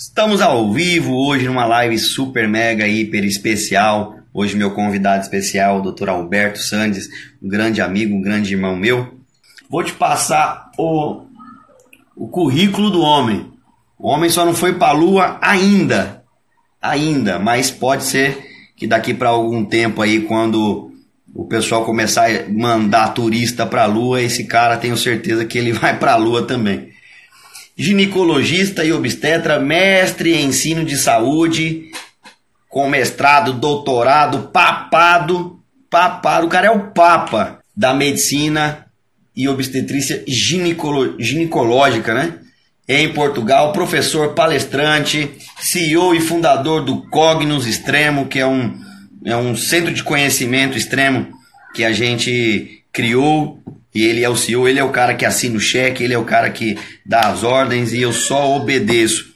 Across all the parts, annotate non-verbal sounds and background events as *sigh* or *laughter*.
Estamos ao vivo hoje numa live super mega hiper especial. Hoje meu convidado especial, o Dr. Alberto Sandes, um grande amigo, um grande irmão meu. Vou te passar o, o currículo do homem. O homem só não foi para a lua ainda. Ainda, mas pode ser que daqui para algum tempo aí quando o pessoal começar a mandar turista para a lua, esse cara tenho certeza que ele *laughs* vai para a lua também ginecologista e obstetra, mestre em ensino de saúde, com mestrado, doutorado, papado, papado, o cara é o papa da medicina e obstetrícia ginecolo, ginecológica, né? Em Portugal, professor palestrante, CEO e fundador do Cognos Extremo, que é um, é um centro de conhecimento extremo que a gente criou e ele é o CEO, ele é o cara que assina o cheque, ele é o cara que dá as ordens e eu só obedeço.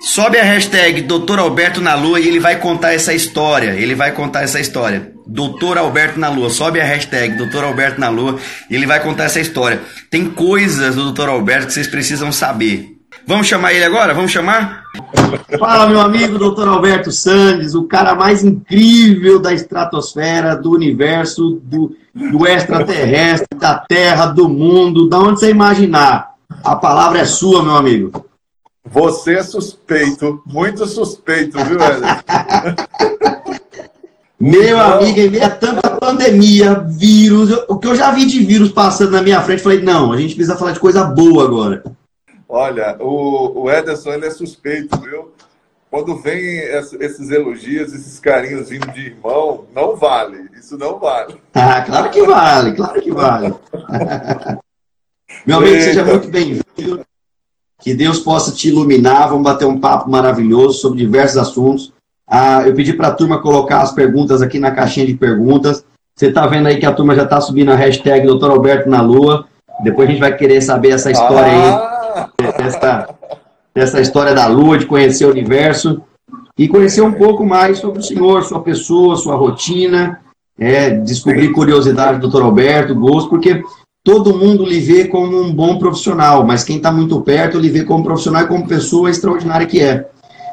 Sobe a hashtag Doutor Alberto na Lua e ele vai contar essa história. Ele vai contar essa história. Doutor Alberto na Lua. Sobe a hashtag Doutor Alberto na Lua e ele vai contar essa história. Tem coisas do Doutor Alberto que vocês precisam saber. Vamos chamar ele agora? Vamos chamar? Fala, meu amigo Doutor Alberto Sandes, o cara mais incrível da estratosfera, do universo, do, do extraterrestre, da Terra, do mundo, da onde você imaginar. A palavra é sua, meu amigo. Você é suspeito, muito suspeito, viu, Ederson? *laughs* Meu amigo, em meio a tanta pandemia, vírus, o que eu já vi de vírus passando na minha frente, falei, não, a gente precisa falar de coisa boa agora. Olha, o, o Ederson ele é suspeito, viu? Quando vem esses elogios, esses carinhos vindo de irmão, não vale. Isso não vale. Ah, claro que vale, claro que vale. *laughs* Meu amigo, Eita. seja muito bem-vindo. Que Deus possa te iluminar. Vamos bater um papo maravilhoso sobre diversos assuntos. Ah, eu pedi para a turma colocar as perguntas aqui na caixinha de perguntas. Você está vendo aí que a turma já está subindo a hashtag Dr. Alberto na Lua. Depois a gente vai querer saber essa história ah. aí. Essa, essa história da Lua, de conhecer o universo. E conhecer um pouco mais sobre o senhor, sua pessoa, sua rotina. É, descobrir curiosidade do Dr. Alberto, gosto, porque todo mundo lhe vê como um bom profissional, mas quem está muito perto lhe vê como profissional e como pessoa extraordinária que é.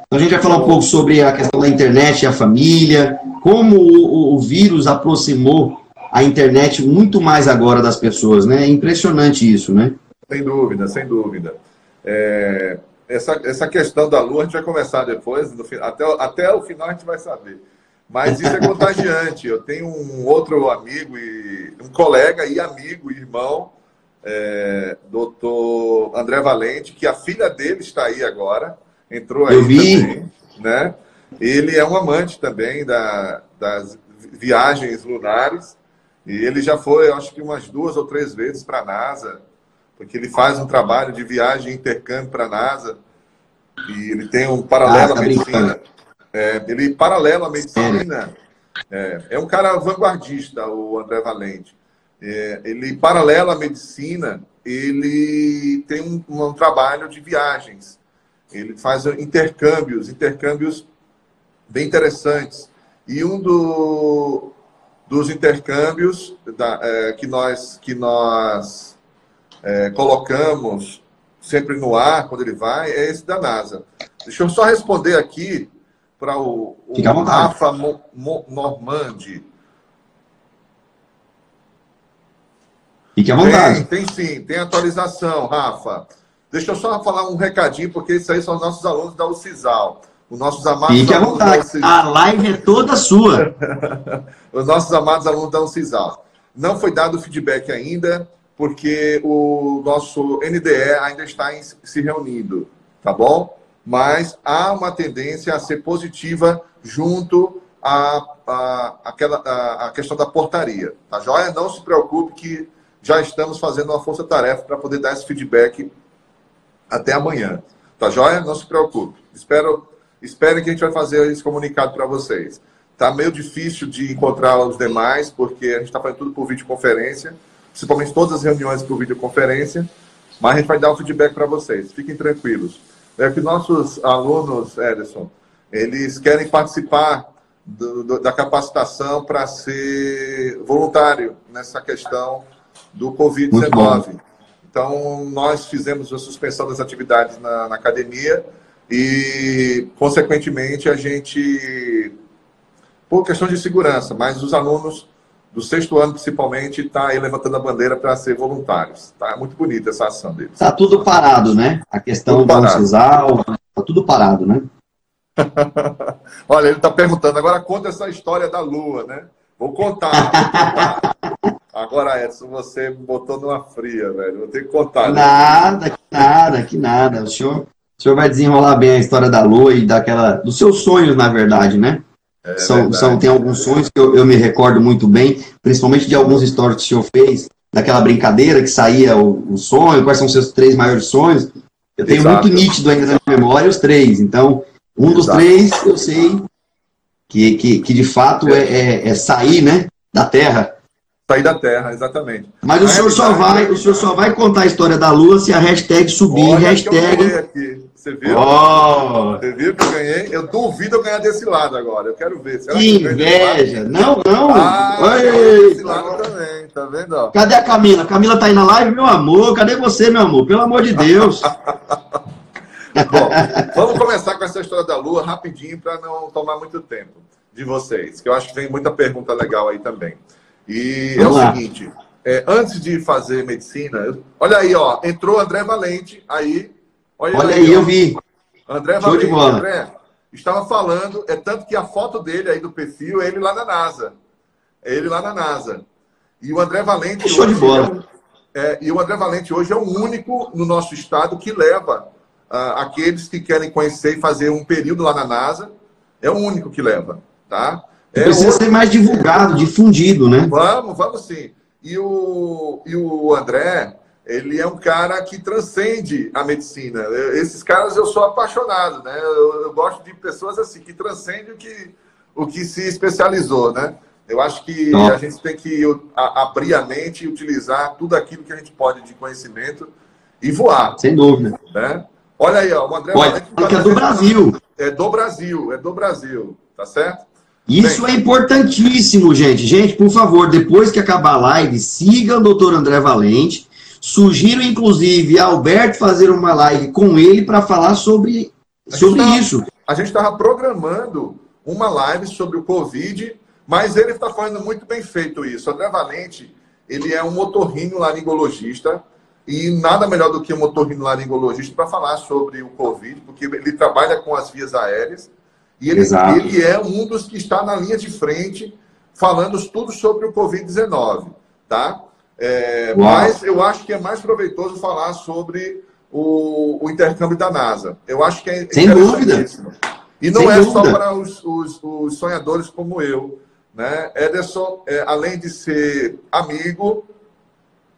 Então a gente vai falar um pouco sobre a questão da internet e a família, como o, o, vírus aproximou a internet muito mais agora das pessoas, né? É impressionante isso, né? Sem dúvida, sem dúvida. É, essa, essa questão da lua a gente vai começar depois, no, até, até o final a gente vai saber. Mas isso é contagiante. Eu tenho um outro amigo, e um colega e amigo, irmão, é, doutor André Valente, que a filha dele está aí agora, entrou aí Eu vi. também, né? Ele é um amante também da, das viagens lunares e ele já foi, acho que umas duas ou três vezes para a NASA, porque ele faz um trabalho de viagem e intercâmbio para a NASA e ele tem um paralelo ah, tá à medicina. É, ele, paralelo à medicina, é, é, um cara vanguardista, o André Valente. É, ele, paralelo à medicina, ele tem um, um, trabalho de viagens. Ele faz intercâmbios, intercâmbios bem interessantes. E um do, dos intercâmbios da, é, que nós, que nós é, colocamos sempre no ar, quando ele vai, é esse da NASA. Deixa eu só responder aqui para o, o Rafa Mo, Mo, Normandi. Fique à vontade. Tem, tem sim, tem atualização, Rafa. Deixa eu só falar um recadinho, porque isso aí são os nossos alunos da UCISAL. Os nossos amados Fique à vontade. A live é toda sua. *laughs* os nossos amados alunos da UCISAL. Não foi dado feedback ainda, porque o nosso NDE ainda está em, se reunindo, tá bom? mas há uma tendência a ser positiva junto à, à, àquela, à questão da portaria. Tá joia? Não se preocupe que já estamos fazendo uma força-tarefa para poder dar esse feedback até amanhã. Tá joia? Não se preocupe. Espero, espere que a gente vai fazer esse comunicado para vocês. Tá meio difícil de encontrar os demais, porque a gente está fazendo tudo por videoconferência, principalmente todas as reuniões por videoconferência, mas a gente vai dar o feedback para vocês. Fiquem tranquilos é que nossos alunos, Ederson, eles querem participar do, do, da capacitação para ser voluntário nessa questão do Covid-19. Então, nós fizemos a suspensão das atividades na, na, academia e, consequentemente, a gente, por questão de segurança, mas os alunos do sexto ano, principalmente, está aí levantando a bandeira para ser voluntários. Tá muito bonita essa ação deles. Está tudo parado, né? A questão do CISAL, está tudo parado, né? *laughs* Olha, ele está perguntando, agora conta essa história da Lua, né? Vou contar. Vou contar. *laughs* Agora, Edson, você me botou numa fria, velho. Vou ter que contar. Né? Nada, que nada, que nada. O senhor, o senhor vai desenrolar bem a história da Lua e daquela. dos seus sonhos, na verdade, né? É são, são, tem alguns sonhos que eu, eu, me recordo muito bem, principalmente de alguns stories que o senhor fez, daquela brincadeira que saía o, o sonho, quais são os seus três maiores sonhos. Eu tenho Exato. muito nítido ainda na memória os três. Então, um dos Exato. três eu sei que, que, que de fato é, é, é sair né, da Terra. Sair da Terra, exatamente. Mas o senhor, só vai, o senhor só vai contar a história da Lua se a hashtag subir. Hashtag. Você viu? Oh. Você viu que eu ganhei? Eu duvido eu ganhar desse lado agora. Eu quero ver. Será que, inveja! Não, não! Ah, Oi. desse lado também, tá vendo? Cadê a Camila? Camila tá aí na live, meu amor. Cadê você, meu amor? Pelo amor de Deus! *laughs* Bom, vamos começar com essa história da Lua rapidinho para não tomar muito tempo de vocês, que eu acho que tem muita pergunta legal aí também. E vamos é o lá. seguinte, é, antes de fazer medicina, olha aí, ó, entrou André Valente aí Olha, Olha aí, eu vi. André Show Valente, de bola. André, estava falando, é tanto que a foto dele aí do perfil é ele lá na NASA. É ele lá na NASA. E o André Valente. Show de bola. É, é, e o André Valente hoje é o único no nosso estado que leva uh, aqueles que querem conhecer e fazer um período lá na NASA. É o único que leva, tá? É Precisa outro... ser mais divulgado, difundido, né? Vamos, vamos sim. E o, e o André, ele é um cara que transcende a medicina. Esses caras eu sou apaixonado, né? Eu, eu, gosto de pessoas assim que transcendem o que, o que se especializou, né? Eu acho que Não. a gente tem que abrir a mente e utilizar tudo aquilo que a gente pode de conhecimento e voar. Sem dúvida. Né? Olha aí, ó, o André Pode, tá é do Brasil. É do Brasil, é do Brasil, tá certo? Isso Bem, é importantíssimo, gente. Gente, por favor, depois que acabar a live, siga o doutor André Valente Sugiro, inclusive, a Alberto fazer uma live com ele para falar sobre, sobre isso. A gente estava programando uma live sobre o Covid, mas ele está fazendo muito bem feito isso. André Valente, ele é um motorrino laringologista e nada melhor do que um motorrino laringologista para falar sobre o Covid, porque ele trabalha com as vias aéreas e ele, ele é um dos que está na linha de frente falando tudo sobre o Covid-19, tá? É, mas eu acho que é mais proveitoso falar sobre o, o intercâmbio da NASA. Eu acho que é Sem dúvida. E não Sem é dúvida. só para os, os, os, sonhadores como eu. Né? Ederson, é, além de ser amigo,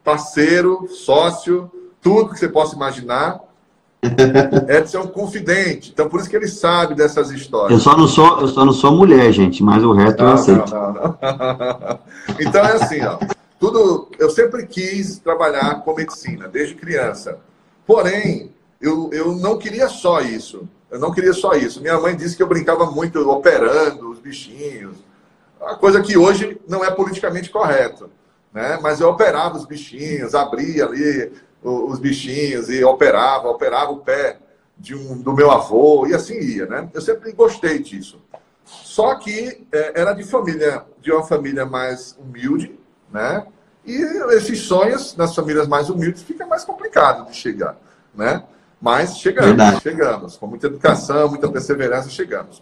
parceiro, sócio, tudo que você possa imaginar, *laughs* Edson é um confidente, então por isso que ele sabe dessas histórias. Eu só não sou, eu só não sou mulher, gente, mas o resto não, eu aceito. Não, não, *laughs* então é assim, ó tudo, eu sempre quis trabalhar com medicina, desde criança. Porém, eu, eu não queria só isso. Eu não queria só isso. Minha mãe disse que eu brincava muito operando os bichinhos. Uma coisa que hoje não é politicamente correto. Né? Mas eu operava os bichinhos, abria ali os bichinhos e operava, operava o pé de um, do meu avô e assim ia, né? Eu sempre gostei disso. Só que é, era de família, de uma família mais humilde, né? E esses sonhos nas famílias mais humildes fica mais complicado de chegar, né? Mas chegamos, Verdade. chegamos. Com muita educação, muita perseverança, chegamos.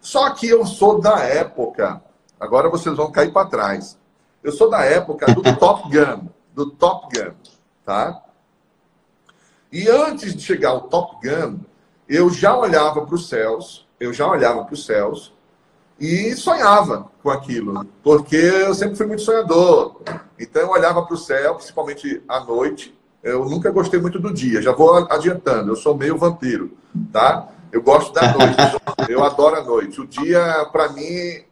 Só que eu sou da época, agora vocês vão cair para trás. Eu sou da época do *laughs* Top Gun, do Top Gun, tá? E antes de chegar ao Top Gun, eu já olhava para os céus, eu já olhava para os céus e sonhava com aquilo, porque eu sempre fui muito sonhador. Então eu olhava para o céu, principalmente à noite. Eu nunca gostei muito do dia, já vou adiantando, eu sou meio vampiro, tá? Eu gosto da noite, eu *laughs* adoro a noite. O dia, para mim,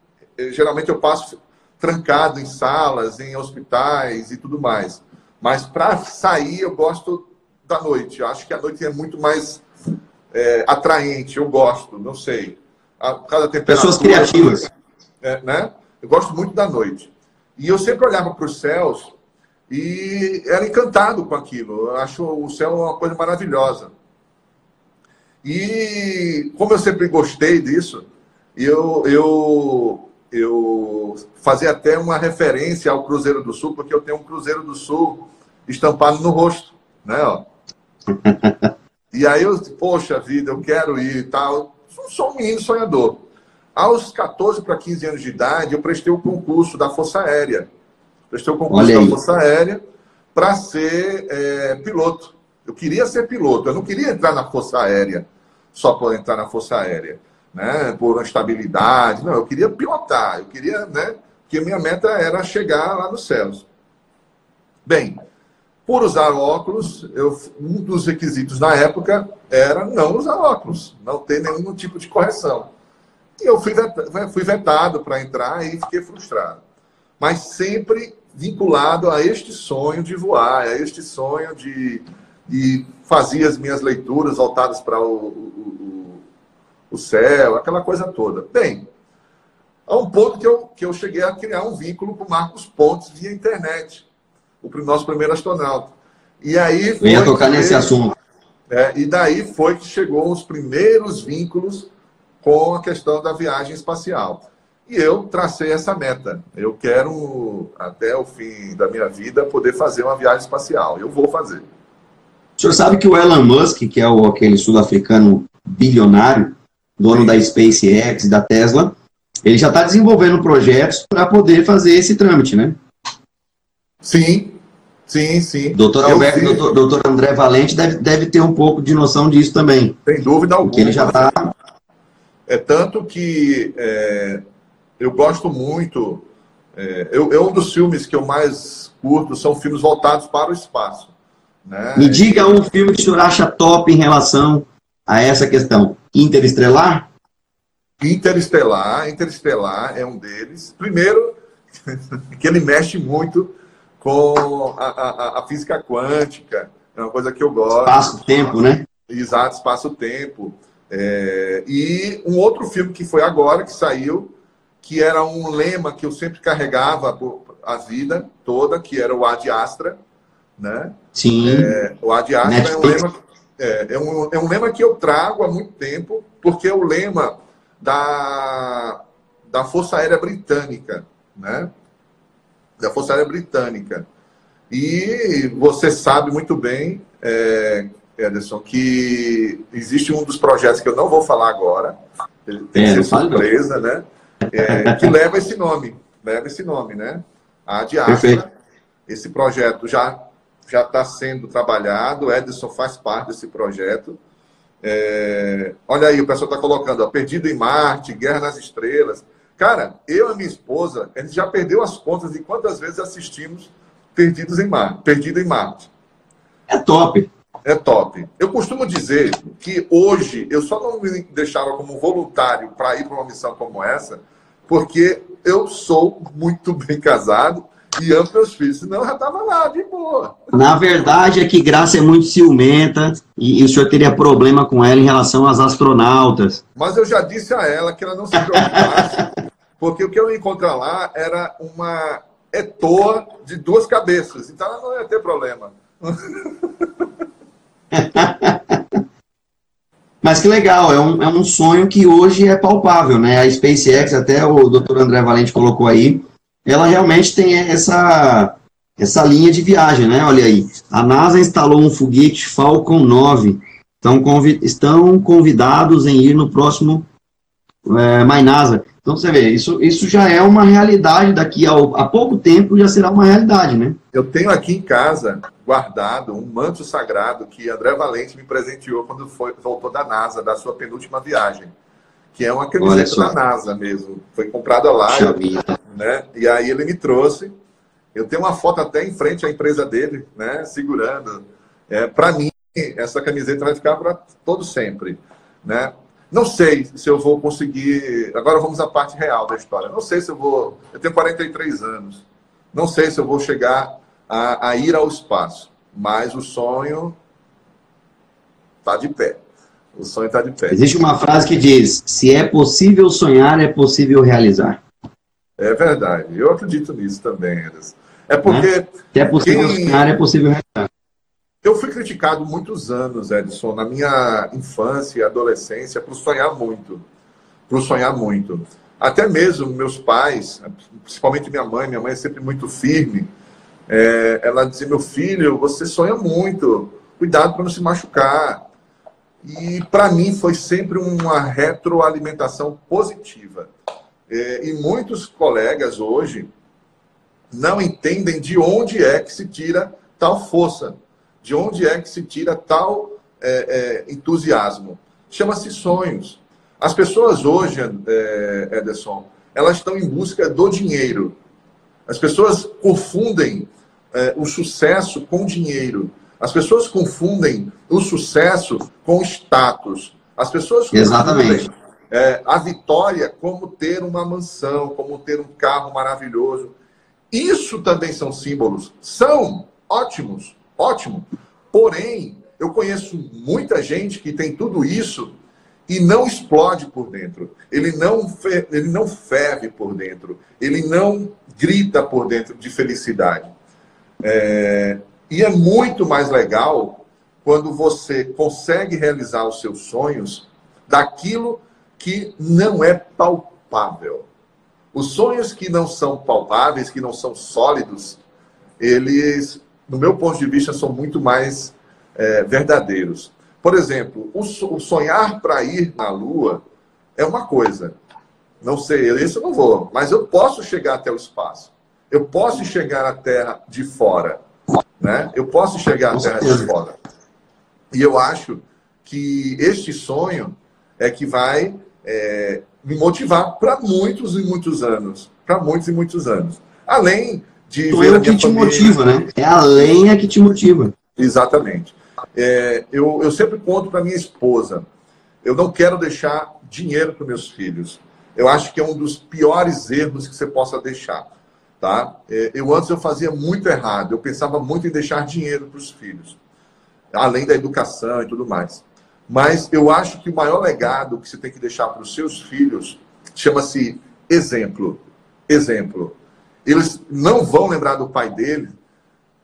geralmente eu passo trancado em salas, em hospitais e tudo mais. Mas para sair, eu gosto da noite. Eu acho que a noite é muito mais é, atraente, eu gosto, não sei a temperatura. Pessoas criativas. É, né? Eu gosto muito da noite. E eu sempre olhava para os céus e era encantado com aquilo. Eu acho o céu uma coisa maravilhosa. E como eu sempre gostei disso, eu, eu, eu fazia até uma referência ao Cruzeiro do Sul, porque eu tenho um Cruzeiro do Sul estampado no rosto, né? Ó. *laughs* E aí eu, poxa vida, eu quero ir e tal. Sou um menino sonhador. Aos 14 para 15 anos de idade, eu prestei o concurso da Força Aérea. Prestei o concurso da Força Aérea para ser é, piloto. Eu queria ser piloto, eu não queria entrar na Força Aérea só por entrar na Força Aérea, né? por estabilidade. Não, eu queria pilotar, eu queria, né? Porque minha meta era chegar lá nos céus. Bem, por usar óculos, eu, um dos requisitos na época era não usar óculos, não ter nenhum tipo de correção. E eu fui vetado, para entrar e fiquei frustrado. Mas sempre vinculado a este sonho de voar, a este sonho de, de fazer as minhas leituras voltadas para o, o, o céu, aquela coisa toda. Bem, a um ponto que eu, que eu cheguei a criar um vínculo com Marcos Pontes via internet o nosso primeiro astronauta. E aí Venha tocar nesse veio, assunto. É, e daí foi que chegou os primeiros vínculos com a questão da viagem espacial. E eu tracei essa meta. Eu quero, até o fim da minha vida, poder fazer uma viagem espacial. Eu vou fazer. O senhor sabe que o Elon Musk, que é o, aquele sul-africano bilionário, dono Sim. da SpaceX, da Tesla, ele já está desenvolvendo projetos para poder fazer esse trâmite, né? Sim, Sim, sim. Doutor Alberto, doutor, doutor, André Valente deve, deve ter um pouco de noção disso também. Sem dúvida alguma. Porque ele já está. É tanto que é, eu gosto muito. É, eu, é um dos filmes que eu mais curto, são filmes voltados para o espaço. Né? Me diga um filme que o senhor acha top em relação a essa questão. Interestelar? Interestelar, Interestelar é um deles. Primeiro, *laughs* que ele mexe muito com a, a, a física quântica, é uma coisa que eu gosto. Espaço-tempo, né? Exato, espaço-tempo. É, e um outro filme que foi agora, que saiu, que era um lema que eu sempre carregava a vida toda, que era o Ad Astra, né? Sim. É, o Ad Astra é um, lema, é, é, um, é um lema que eu trago há muito tempo, porque é o lema da, da Força Aérea Britânica, né? Da Força Aérea Britânica. E você sabe muito bem, é, Ederson, que existe um dos projetos que eu não vou falar agora, tem é, que ser surpresa, né? É, que leva esse nome, leva esse nome, né? A Diastra. Esse projeto já já está sendo trabalhado, o Edson faz parte desse projeto. É, olha aí, o pessoal está colocando, ó, Perdido em Marte, Guerra nas Estrelas. Cara, eu e minha esposa, a gente já perdeu as contas de quantas vezes assistimos Perdidos em Marte, Perdido em Marte. É top. É top. Eu costumo dizer que hoje eu só não me deixava como voluntário para ir para uma missão como essa, porque eu sou muito *laughs* bem casado e amo meus filhos, senão já estava lá, de boa. Na verdade é que Graça é muito ciumenta e, e, o senhor teria problema com ela em relação às astronautas. Mas eu já disse a ela que ela não se preocupasse, *laughs* porque o que eu ia encontrar lá era uma etoa de duas cabeças, então ela não ia ter problema. *laughs* Mas que legal, é um, é um sonho que hoje é palpável, né? A SpaceX, até o Dr. André Valente colocou aí, ela realmente tem essa, essa linha de viagem, né? Olha aí, a NASA instalou um foguete Falcon 9, então convi estão convidados em ir no próximo é, MyNASA. Então você vê, isso, isso já é uma realidade daqui a, a pouco tempo já será uma realidade, né? Eu tenho aqui em casa guardado um manto sagrado que André Valente me presenteou quando foi, voltou da NASA, da sua penúltima viagem que é uma camiseta da NASA mesmo. Foi comprada lá, né? E aí ele me trouxe. Eu tenho uma foto até em frente à empresa dele, né? Segurando. É, para mim, essa camiseta vai ficar para todo sempre, né? Não sei se eu vou conseguir. Agora vamos à parte real da história. Não sei se eu vou. Eu tenho 43 anos. Não sei se eu vou chegar a, a ir ao espaço, mas o sonho está de pé. O sonho está de pé. Existe uma frase que diz: se é possível sonhar, é possível realizar. É verdade. Eu acredito nisso também, Anderson. É porque. Se é possível quem... sonhar, é possível realizar. Eu fui criticado muitos anos, Edson, na minha infância e adolescência, por sonhar muito. Por sonhar muito. Até mesmo meus pais, principalmente minha mãe, minha mãe é sempre muito firme. É, ela dizia: Meu filho, você sonha muito, cuidado para não se machucar. E para mim foi sempre uma retroalimentação positiva. É, e muitos colegas hoje não entendem de onde é que se tira tal força de onde é que se tira tal é, é, entusiasmo? Chama-se sonhos. As pessoas hoje, é, Ederson, elas estão em busca do dinheiro. As pessoas confundem é, o sucesso com dinheiro. As pessoas confundem o sucesso com status. As pessoas Exatamente. É, a vitória como ter uma mansão, como ter um carro maravilhoso. Isso também são símbolos. São ótimos. Ótimo. Porém, eu conheço muita gente que tem tudo isso e não explode por dentro. Ele não, ele não ferve por dentro. Ele não grita por dentro de felicidade. É, e é muito mais legal quando você consegue realizar os seus sonhos daquilo que não é palpável. Os sonhos que não são palpáveis, que não são sólidos, eles no meu ponto de vista, são muito mais é, verdadeiros. Por exemplo, o, sonhar para ir na Lua é uma coisa. Não sei, isso eu não vou, mas eu posso chegar até o espaço. Eu posso chegar à Terra de fora. Né? Eu posso chegar à Terra de fora. E eu acho que este sonho é que vai é, me motivar para muitos e muitos anos. Para muitos e muitos anos. Além de tu ver é o que te família. motiva, né? É a lenha que te motiva. Exatamente. É, eu, eu sempre conto para minha esposa, eu não quero deixar dinheiro para meus filhos. Eu acho que é um dos piores erros que você possa deixar. Tá? É, eu antes eu fazia muito errado, eu pensava muito em deixar dinheiro para os filhos, além da educação e tudo mais. Mas eu acho que o maior legado que você tem que deixar para os seus filhos chama-se exemplo. Exemplo. Eles não vão lembrar do pai dele,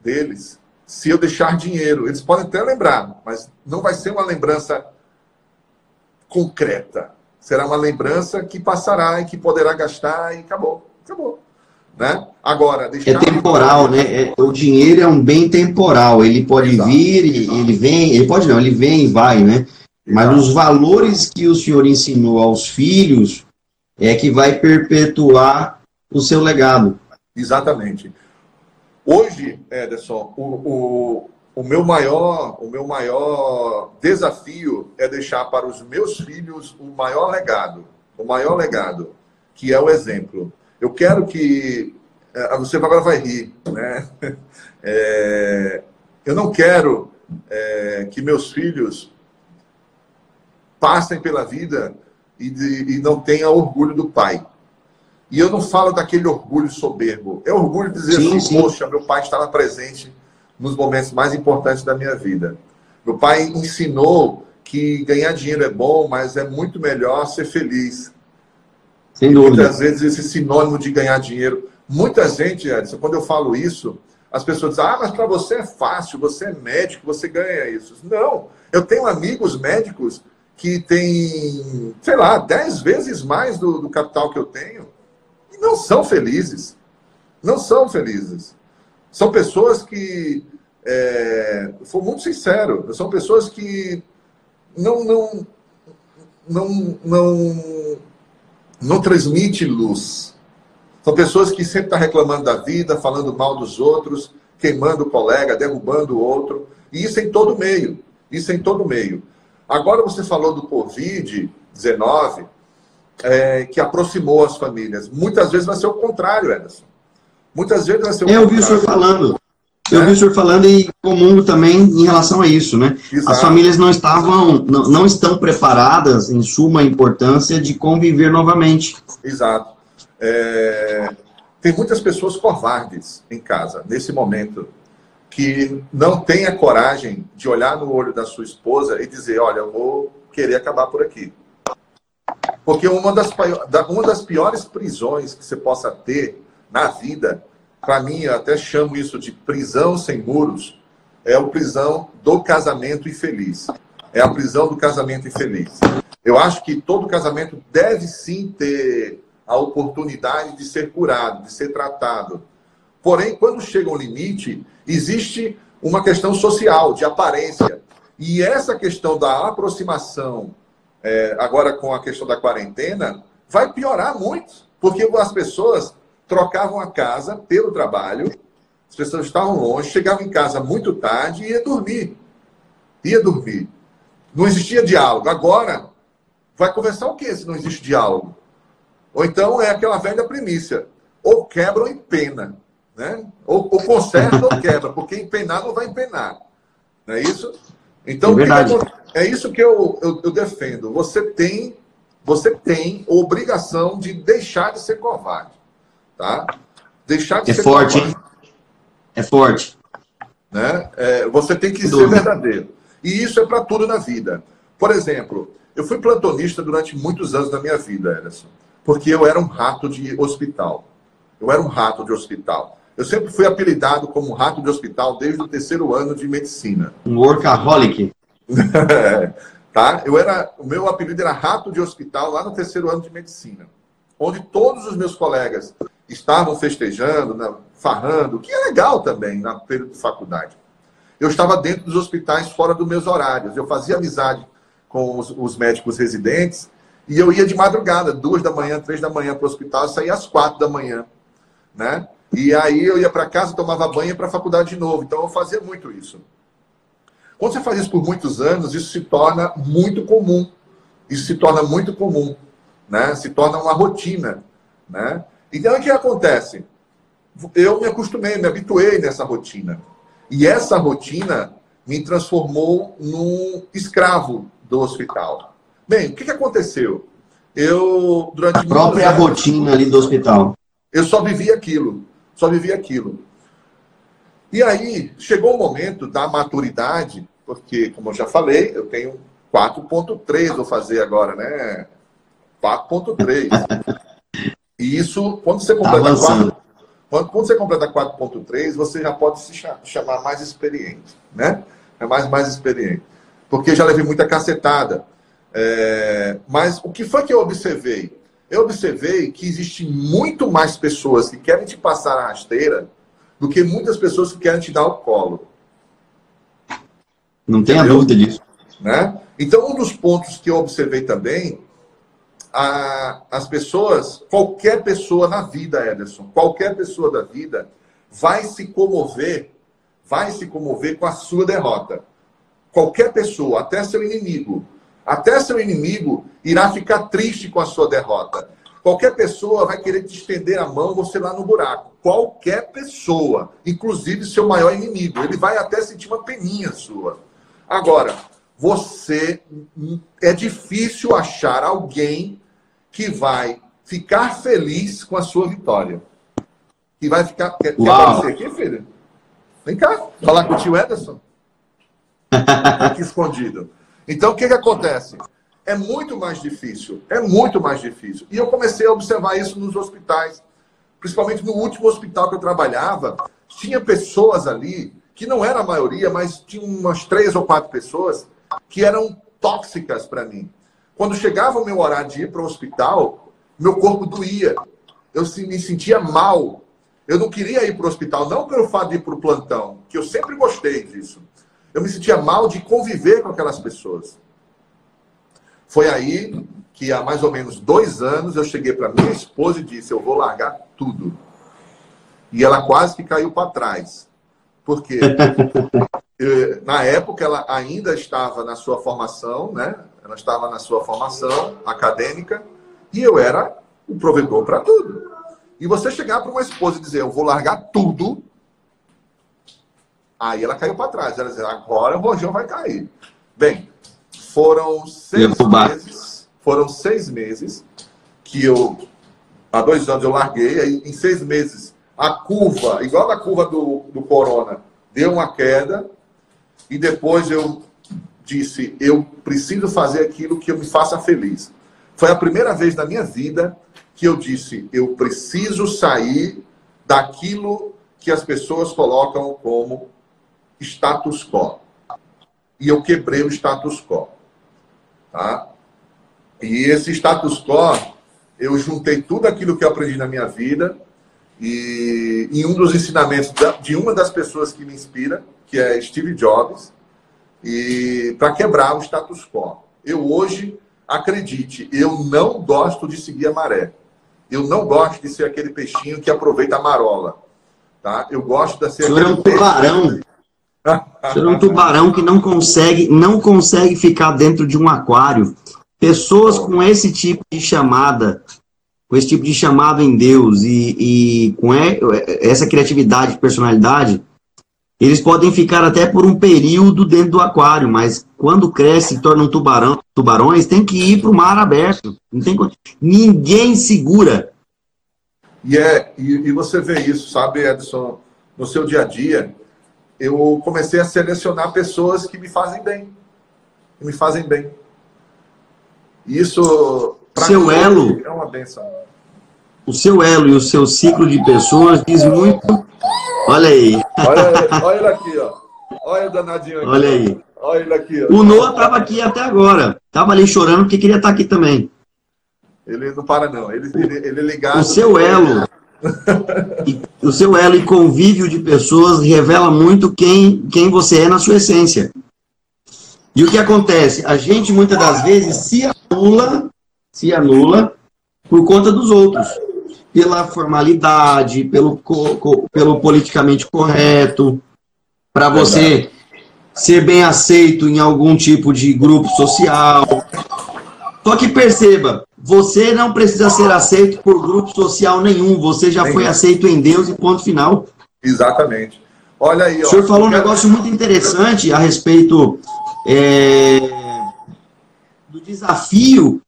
deles se eu deixar dinheiro. Eles podem até lembrar, mas não vai ser uma lembrança concreta. Será uma lembrança que passará e que poderá gastar e acabou. Acabou. Né? Agora, deixar... É temporal, né? É, o dinheiro é um bem temporal. Ele pode Exato. vir, ele vem, ele pode não, ele vem e vai, né? Mas os valores que o senhor ensinou aos filhos é que vai perpetuar o seu legado. Exatamente. Hoje, Ederson, o, o, o, meu maior, o meu maior desafio é deixar para os meus filhos o maior legado, o maior legado, que é o exemplo. Eu quero que é, você agora vai rir, né? *laughs* É, eu não quero é, que meus filhos passem pela vida e, de, e não tenham orgulho do pai. E eu não falo daquele orgulho soberbo. É orgulho de dizer sim, assim, sim. poxa, meu pai estava presente nos momentos mais importantes da minha vida. Meu pai ensinou que ganhar dinheiro é bom, mas é muito melhor ser feliz. Sem dúvida. Muitas vezes esse sinônimo de ganhar dinheiro. Muita gente, Edson, quando eu falo isso, as pessoas dizem, ah, mas para você é fácil, você é médico, você ganha isso. Não, eu tenho amigos médicos que têm, sei lá, dez vezes mais do, do capital que eu tenho não são felizes. Não são felizes. São pessoas que, é, muito sincero, são pessoas que não, não, não, não, não transmite luz. São pessoas que sempre estão tá reclamando da vida, falando mal dos outros, queimando o colega, derrubando o outro. E isso em todo meio. Isso em todo meio. Agora você falou do Covid-19 é, que aproximou as famílias. Muitas vezes vai ser o contrário, Ederson. Muitas vezes vai ser o Eu contrário. vi o senhor falando. Eu é. vi o senhor falando e comum também em relação a isso, né? Exato. As famílias não estavam, não, não estão preparadas, em suma importância, de conviver novamente. Exato. É... Tem muitas pessoas covardes em casa, nesse momento, que não têm a coragem de olhar no olho da sua esposa e dizer, olha, eu vou querer acabar por aqui. Porque uma das, uma das piores prisões que você possa ter na vida, para mim, eu até chamo isso de prisão sem muros, é a prisão do casamento infeliz. É a prisão do casamento infeliz. Eu acho que todo casamento deve sim ter a oportunidade de ser curado, de ser tratado. Porém, quando chega ao limite, existe uma questão social, de aparência. E essa questão da aproximação, é, agora com a questão da quarentena, vai piorar muito, porque as pessoas trocavam a casa pelo trabalho, as pessoas estavam longe, chegavam em casa muito tarde e ia dormir. Ia dormir. Não existia diálogo. Agora, vai conversar o que se não existe diálogo? Ou então é aquela velha primícia: ou quebra ou empena. Né? Ou, ou conserta ou quebra, porque empenar não vai empenar. Não é isso? Então, é, é isso que eu, eu, eu, defendo. Você tem, você tem obrigação de deixar de ser covarde. Tá? Deixar de é ser forte. É forte. Né? É, você tem que ser verdadeiro. E isso é para tudo na vida. Por exemplo, eu fui plantonista durante muitos anos da minha vida, Ederson, porque eu era um rato de hospital. Eu era um rato de hospital. Eu sempre fui apelidado como rato de hospital desde o terceiro ano de medicina. Um workaholic. *laughs* tá? Eu era, o meu apelido era rato de hospital lá no terceiro ano de medicina, onde todos os meus colegas estavam festejando, né, farrando, que é legal também na período de faculdade. Eu estava dentro dos hospitais fora dos meus horários. Eu fazia amizade com os, os médicos residentes e eu ia de madrugada, duas da manhã, três da manhã para o hospital, saía às quatro da manhã, né? E aí eu ia para casa, tomava banho para a faculdade de novo. Então eu fazia muito isso. Quando você faz isso por muitos anos, isso se torna muito comum. Isso se torna muito comum, né? Se torna uma rotina, né? Então o que acontece? Eu me acostumei, me habituei nessa rotina. E essa rotina me transformou num escravo do hospital. Bem, o que, que aconteceu? Eu, durante a própria anos, rotina ali do hospital. Eu só vivia aquilo. Só vivia aquilo. E aí, chegou o momento da maturidade, porque, como eu já falei, eu tenho 4.3 vou fazer agora, né? 4.3. *laughs* E isso, quando você completa tá 4, quando, quando você completa 4.3, você já pode se chamar mais experiente, né? É mais, mais experiente. Porque já levei muita cacetada. É, mas o que foi que eu observei? eu observei que existe muito mais pessoas que querem te passar a rasteira do que muitas pessoas que querem te dar o colo. Não tenha dúvida disso. Né? Então, um dos pontos que eu observei também, a, as pessoas, qualquer pessoa na vida, Ederson, qualquer pessoa da vida, vai se comover, vai se comover com a sua derrota. Qualquer pessoa, até seu inimigo, até seu inimigo irá ficar triste com a sua derrota. Qualquer pessoa vai querer te estender a mão, você lá no buraco. Qualquer pessoa, inclusive seu maior inimigo. Ele vai até sentir uma peninha sua. Agora, você é difícil achar alguém que vai ficar feliz com a sua vitória. Que vai ficar. Quer, quer aparecer aqui, filho? Vem cá, falar com o tio Ederson. *laughs* aqui escondido. Então, o que, que acontece? É muito mais difícil, é muito mais difícil. E eu comecei a observar isso nos hospitais, principalmente no último hospital que eu trabalhava, tinha pessoas ali, que não era a maioria, mas tinha umas três ou quatro pessoas que eram tóxicas para mim. Quando chegava o meu horário de ir para o hospital, meu corpo doía. Eu me sentia mal. Eu não queria ir para o hospital, não pelo fato de ir para o plantão, que eu sempre gostei disso. Eu me sentia mal de conviver com aquelas pessoas. Foi aí que há mais ou menos dois anos eu cheguei para minha esposa e disse: Eu vou largar tudo. E ela quase que caiu para trás. Porque *laughs* eh, na época ela ainda estava na sua formação, né? Ela estava na sua formação acadêmica e eu era o provedor para tudo. E você chegar para uma esposa e dizer: Eu vou largar tudo Aí ela caiu para trás. Ela disse, agora o rojão vai cair. Bem, foram seis meses. Foram seis meses que eu, há dois anos eu larguei. Aí em seis meses, a curva, igual a curva do, do corona, deu uma queda. E depois eu disse, eu preciso fazer aquilo que eu me faça feliz. Foi a primeira vez na minha vida que eu disse, eu preciso sair daquilo que as pessoas colocam como status quo. E eu quebrei o status quo. Tá? E esse status quo, eu juntei tudo aquilo que eu aprendi na minha vida e em um dos ensinamentos de uma das pessoas que me inspira, que é Steve Jobs, e para quebrar o status quo. Eu hoje, acredite, eu não gosto de seguir a maré. Eu não gosto de ser aquele peixinho que aproveita a marola. Tá? Eu gosto de ser. O senhor é um tubarão. o senhor é um tubarão que não consegue, não consegue ficar dentro de um aquário. Pessoas com esse tipo de chamada, com esse tipo de chamado em Deus e, e com essa criatividade, personalidade, eles podem ficar até por um período dentro do aquário, mas quando cresce e tornam tubarão, tubarões, tem que ir para o mar aberto. Não tem, ninguém segura. E, é, e, e você vê isso, sabe, Edson, no seu dia a dia. Eu comecei a selecionar pessoas que me fazem bem. Que me fazem bem. Isso, seu mim, elo, é uma benção. O seu elo e o seu ciclo de pessoas diz muito Olha aí. Olha, olha ele aqui, ó. Olha o danadinho aqui. Olha aí. Olha ele aqui, ó. O Noah estava aqui até agora. Tava ali chorando porque queria estar tá aqui também. Ele não para, não. Ele, ele, ele é ligado. O seu elo. *laughs* o seu elo e convívio de pessoas revela muito quem, quem você é na sua essência. E o que acontece? A gente muitas das vezes se anula, se anula por conta dos outros pela formalidade, pelo, pelo politicamente correto, para você ser bem aceito em algum tipo de grupo social. Só que perceba, você não precisa ser aceito por grupo social nenhum, você já foi aceito em Deus e ponto final. Exatamente. Olha aí. Ó, o senhor falou um negócio muito interessante a respeito é, do desafio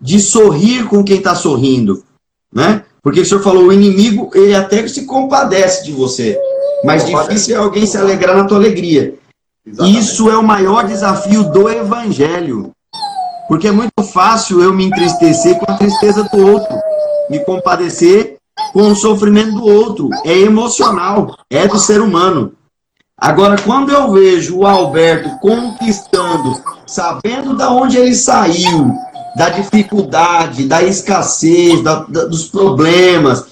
de sorrir com quem está sorrindo. Né? Porque o senhor falou, o inimigo, ele até se compadece de você. Mas difícil é alguém se alegrar na tua alegria. Exatamente. Isso é o maior desafio do evangelho. Porque é muito fácil eu me entristecer com a tristeza do outro. Me compadecer com o sofrimento do outro. É emocional. É do ser humano. Agora, quando eu vejo o Alberto conquistando, sabendo de onde ele saiu, da dificuldade, da escassez, da, da, dos problemas,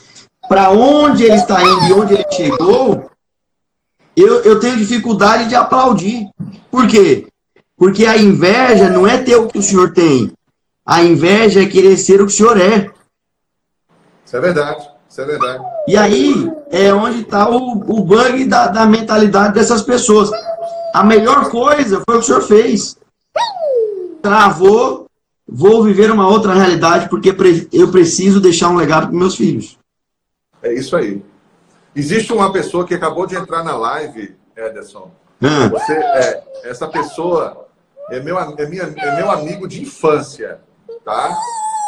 para onde ele está indo e onde ele chegou, eu, eu tenho dificuldade de aplaudir. Por quê? Porque a inveja não é ter o que o senhor tem. A inveja é querer ser o que o senhor é. Isso é verdade. Isso é verdade. E aí é onde está o, o bug da, da mentalidade dessas pessoas. A melhor coisa foi o que o senhor fez. Travou vou viver uma outra realidade porque eu preciso deixar um legado para meus filhos. É isso aí. Existe uma pessoa que acabou de entrar na live, Ederson. Ah. Você, é, essa pessoa é meu, é, minha, é meu amigo de infância, tá?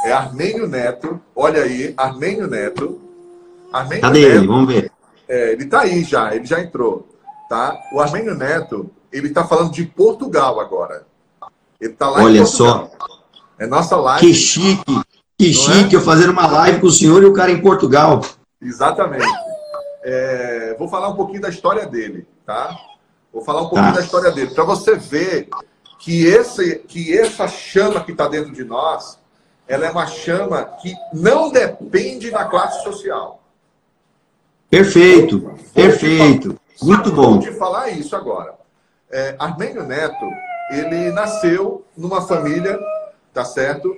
É Armênio Neto. Olha aí, Armênio Neto. Armênio Cadê Neto, ele? Vamos ver. É, ele tá aí já, ele já entrou, tá? O Armênio Neto, ele tá falando de Portugal agora. Ele tá lá Olha em Portugal. só. É nossa live. Que chique. Que Não chique é? eu fazer uma live com o senhor e o cara em Portugal. Exatamente. É, vou falar um pouquinho da história dele, tá? Vou falar um pouquinho tá. da história dele, para você ver que, esse, que essa chama que está dentro de nós, ela é uma chama que não depende da classe social. Perfeito, vou, perfeito. Vou Muito bom. de falar isso agora. É, Armênio Neto, ele nasceu numa família tá certo?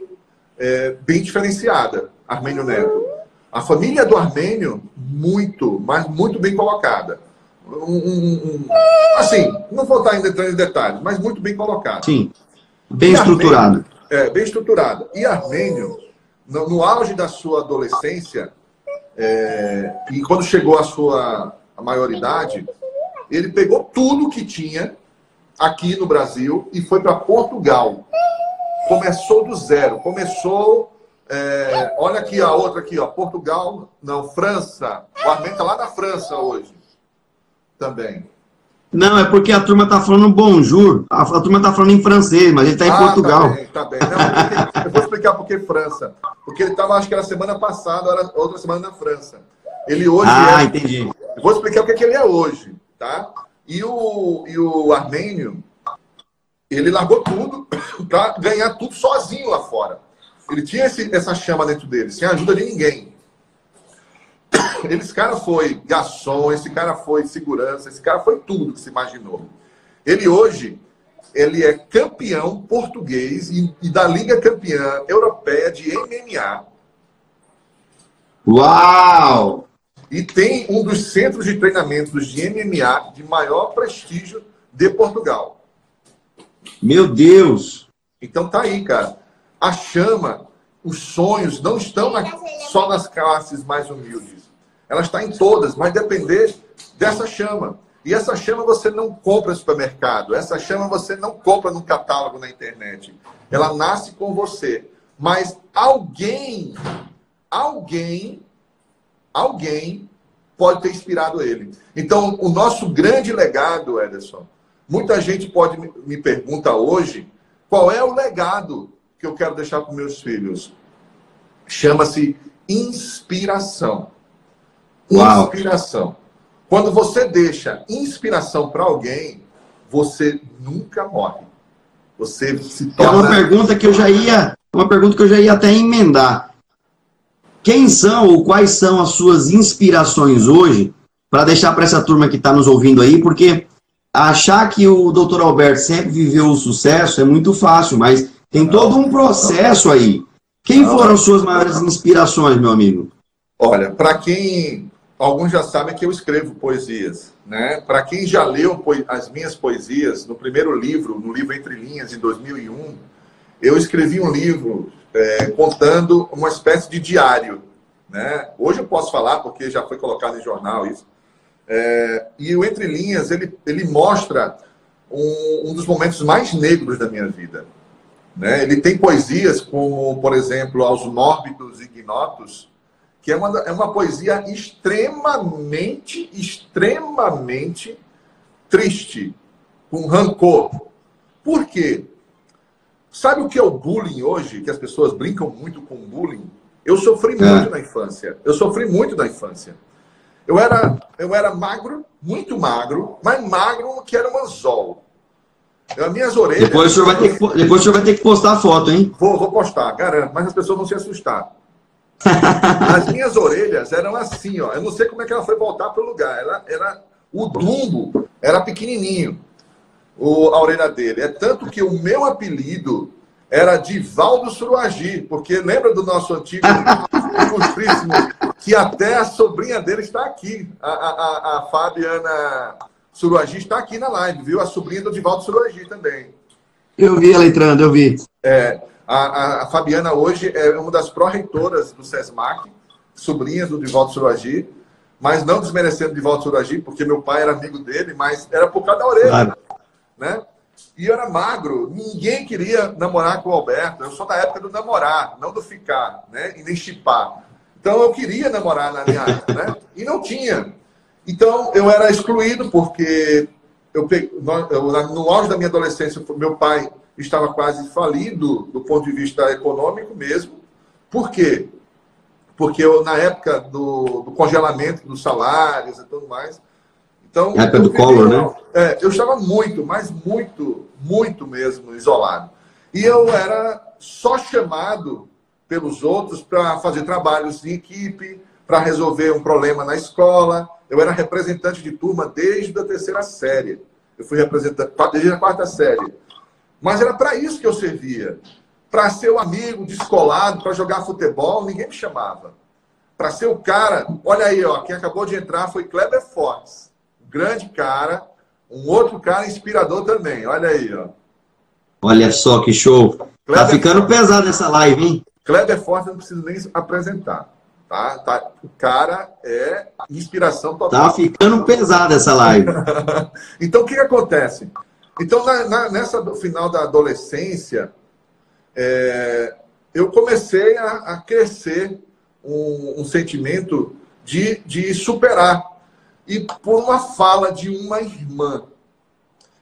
É, bem diferenciada, Armênio Neto. A família do Armênio, muito, mas muito bem colocada. Um, um, um, assim, não vou estar entrando em detalhes, mas muito bem colocada. Sim, bem e estruturado. Armênio, é, bem estruturado. E Armênio, no, no auge da sua adolescência, é, e quando chegou à sua a maioridade, ele pegou tudo que tinha aqui no Brasil e foi para Portugal começou do zero. Começou. É, olha aqui a outra aqui, ó. Portugal, não, França. O Armênio está lá na França hoje. Também. Não, é porque a turma está falando bonjour. A, a turma está falando em francês, mas ele está em ah, Portugal. Tá bem, tá bem. Não, eu vou explicar por que França. Porque ele estava, acho que era semana passada, era outra semana na França. Ele hoje ah, é... entendi. Eu vou explicar o que, que ele é hoje, tá? E o, e o Armênio, ele largou tudo *coughs* para ganhar tudo sozinho lá fora. Ele tinha esse, essa chama dentro dele, sem a ajuda de ninguém. *coughs* Esse cara foi garçom, esse cara foi segurança, esse cara foi tudo que se imaginou. Ele hoje, ele é campeão português e, e da Liga Campeã Europeia de MMA. Uau! E tem um dos centros de treinamentos de MMA de maior prestígio de Portugal. Meu Deus! Então tá aí, cara. A chama, os sonhos não estão na, só nas classes mais humildes. Ela está em todas, mas depender dessa chama. E essa chama você não compra no supermercado. Essa chama você não compra no catálogo na internet. Ela nasce com você. Mas alguém, alguém, alguém pode ter inspirado ele. Então, o nosso grande legado, Ederson, muita gente pode me pergunta hoje, qual é o legado que eu quero deixar para meus filhos? Chama-se inspiração. Inspiração. Quando você deixa inspiração para alguém, você nunca morre. Você se É torna. uma pergunta que eu já ia, uma pergunta que eu já ia até emendar. Quem são ou quais são as suas inspirações hoje para deixar para essa turma que está nos ouvindo aí, porque achar que o Dr. Alberto sempre viveu o sucesso é muito fácil, mas tem todo um processo aí. Quem foram suas maiores inspirações, meu amigo? Olha, para quem alguns já sabem que eu escrevo poesias, né? Para quem já leu as minhas poesias no primeiro livro, no livro Entre Linhas, em 2001, eu escrevi um livro é, contando uma espécie de diário, né? Hoje eu posso falar porque já foi colocado em jornal isso. É, e o Entre Linhas ele, ele mostra um, um dos momentos mais negros da minha vida. Né? Ele tem poesias como, por exemplo, Aos Mórbidos Ignotos, que é uma, é uma poesia extremamente, extremamente triste, com rancor. Por quê? Sabe o que é o bullying hoje? Que as pessoas brincam muito com bullying? Eu sofri É. muito na infância. Eu sofri muito na infância. Eu era, eu era magro, muito magro, mas magro que era um anzol. As minhas orelhas. Depois o senhor vai ter que, po- depois o senhor vai ter que postar a foto, hein? Vou, vou postar, garanto, mas as pessoas vão se assustar. *laughs* As minhas orelhas eram assim, ó. Eu não sei como é que ela foi voltar para o lugar. Ela era o dumbo era pequenininho, o, a orelha dele. É tanto que o meu apelido era Divaldo Suruagi, porque lembra do nosso antigo *laughs* ilustríssimo, que até a sobrinha dele está aqui, a, a, a, Fabiana Suruagi está aqui na live, viu? A sobrinha do Divaldo Suruagi também. Eu vi ela entrando, eu vi. É, a, a- Fabiana hoje é uma das pró-reitoras do SESMAC, sobrinha do Divaldo Suragi, mas não desmerecendo o Divaldo Suragi, porque meu pai era amigo dele, mas era por causa da orelha, Claro. né? E eu era magro, ninguém queria namorar com o Alberto. Eu sou da época do namorar, não do ficar, né? E nem chipar. Então eu queria namorar na minha época, né? E não tinha. Então eu era excluído porque eu- no auge da minha adolescência, meu pai estava quase falido do ponto de vista econômico mesmo. Por quê? Porque eu, na época do, do congelamento dos salários e tudo mais. Então, Na época eu do Collor, né? é, eu estava muito, mas muito, muito mesmo isolado. E eu era só chamado pelos outros para fazer trabalhos em equipe, para resolver um problema na escola. Eu era representante de turma desde a terceira série. Eu fui representante desde a quarta série. Mas era para isso que eu servia. Para ser o amigo descolado, para jogar futebol, ninguém me chamava. Para ser o cara, olha aí, ó, quem acabou de entrar foi Kleber Fortes. Grande cara, um outro cara inspirador também. Olha aí, ó. Olha só que show. Tá Kleber ficando Fortes. pesado essa live, hein? Kleber Fortes eu não preciso nem apresentar. Tá? Tá? O cara é inspiração total. Tá ficando pesada essa live. *laughs* Então, o que, acontece? Então, na, na- nessa final da adolescência, é, eu comecei a, a crescer um, um sentimento de, de superar. E por uma fala de uma irmã.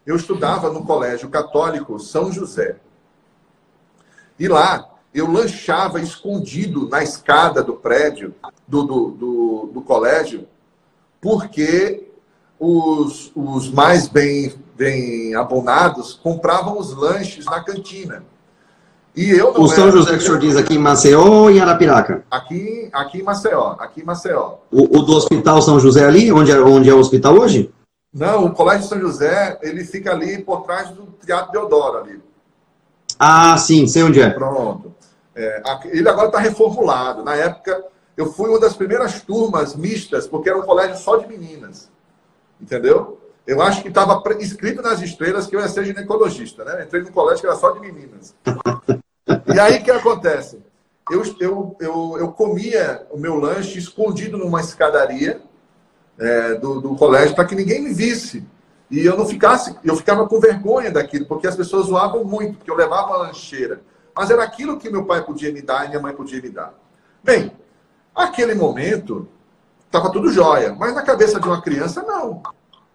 Eu estudava no colégio católico São José. E lá, eu lanchava escondido na escada do prédio, do, do, do, do colégio, porque os, os mais bem, bem abonados compravam os lanches na cantina. E eu o São José que o senhor diz aqui em Maceió ou em Arapiraca? Aqui, aqui em Maceió, aqui em Maceió. O, o, do Hospital São José ali, onde é, onde é o hospital hoje? Não, o Colégio São José, ele fica ali por trás do Teatro Deodoro ali. Ah, sim, sei onde é. Pronto. É, ele agora está reformulado. Na época, eu fui uma das primeiras turmas mistas, porque era um colégio só de meninas. Entendeu? Eu acho que estava escrito nas estrelas que eu ia ser ginecologista, né? Entrei no colégio que era só de meninas. E aí o que acontece? Eu, eu, eu, eu comia o meu lanche escondido numa escadaria é, do, do colégio para que ninguém me visse. E eu não ficasse, eu ficava com vergonha daquilo, porque as pessoas zoavam muito, porque eu levava a lancheira. Mas era aquilo que meu pai podia me dar e minha mãe podia me dar. Bem, aquele momento estava tudo jóia, mas na cabeça de uma criança, não.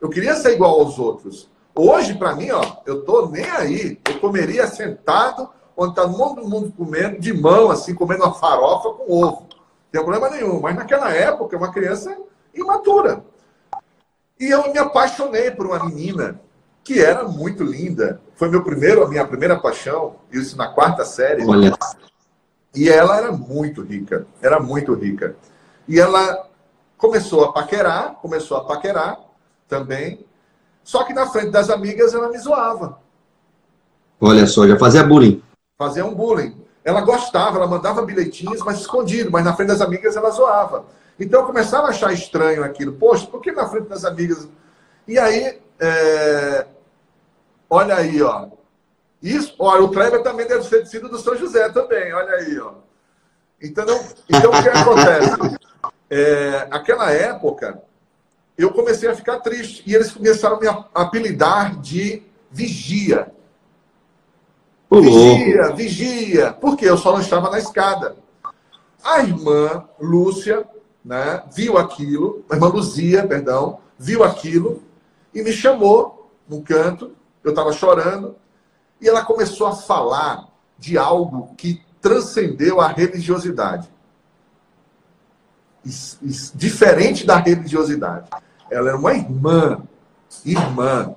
Eu queria ser igual aos outros. Hoje, para mim, ó, eu tô nem aí. Eu comeria sentado, onde está todo mundo comendo, de mão, assim, comendo uma farofa com ovo. Não tem problema nenhum. Mas naquela época, uma criança imatura. E eu me apaixonei por uma menina que era muito linda. Foi meu primeiro, a minha primeira paixão, isso na quarta série. Olha. E ela era muito rica, era muito rica. E ela começou a paquerar, começou a paquerar, também. Só que na frente das amigas ela me zoava. Olha só, já fazia bullying. Fazia um bullying. Ela gostava, ela mandava bilhetinhos, mas escondido, mas na frente das amigas ela zoava. Então eu começava a achar estranho aquilo. Poxa, por que na frente das amigas? E aí, é... olha aí, ó. Isso, olha, o Kleber também deve ser sido do São José também, olha aí, ó. Então, então o que acontece? *laughs* É, aquela época, eu comecei a ficar triste. E eles começaram a me apelidar de vigia. vigia, vigia. Porque eu só não estava na escada. A irmã Lúcia né, viu aquilo, a irmã Luzia, perdão, viu aquilo e me chamou no canto. Eu estava chorando. E ela começou a falar de algo que transcendeu a religiosidade. Diferente da religiosidade. Ela era uma irmã. Irmã.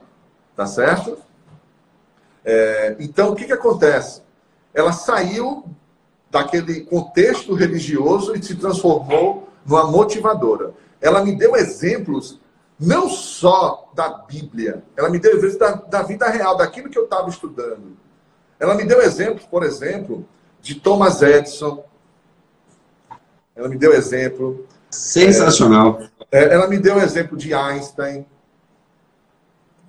Tá certo? É, então, o que, que acontece? Ela saiu daquele contexto religioso e se transformou numa motivadora. Ela me deu exemplos não só da Bíblia, ela me deu exemplos da, da vida real, daquilo que eu estava estudando. Ela me deu exemplos, por exemplo, de Thomas Edison. Ela me deu exemplo. Sensacional. É, ela me deu um exemplo de Einstein.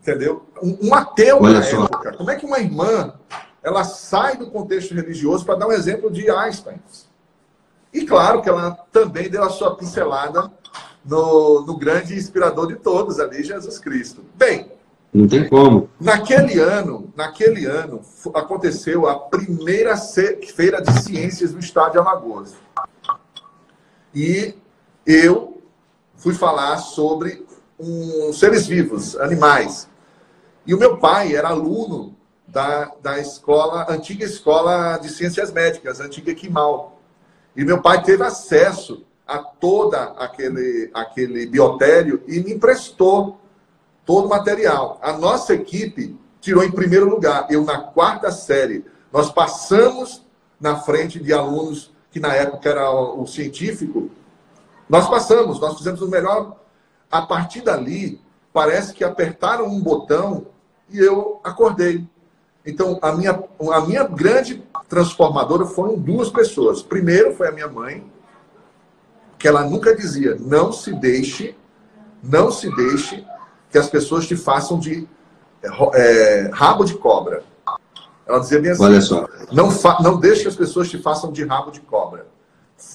Entendeu? Um, um ateu Olha na só. época. Como é que uma irmã ela sai do contexto religioso para dar um exemplo de Einstein? E claro que ela também deu a sua pincelada no, no grande inspirador de todos ali, Jesus Cristo. Bem, não tem como. Naquele ano, naquele ano aconteceu a primeira feira de ciências do estado de Alagoas. E eu fui falar sobre um, seres vivos, animais. E o meu pai era aluno da, da escola, antiga escola de ciências médicas, antiga Quimal. E meu pai teve acesso a toda aquele, aquele biotério e me emprestou todo o material. A nossa equipe tirou em primeiro lugar, eu na quarta série. Nós passamos na frente de alunos que na época era o científico, nós passamos, nós fizemos o melhor. A partir dali, parece que apertaram um botão e eu acordei. Então, a minha, a minha grande transformadora foram duas pessoas. Primeiro foi a minha mãe, que ela nunca dizia: não se deixe, não se deixe que as pessoas te façam de é, rabo de cobra. Ela dizia bem assim: Olha só. Não, não deixe que as pessoas te façam de rabo de cobra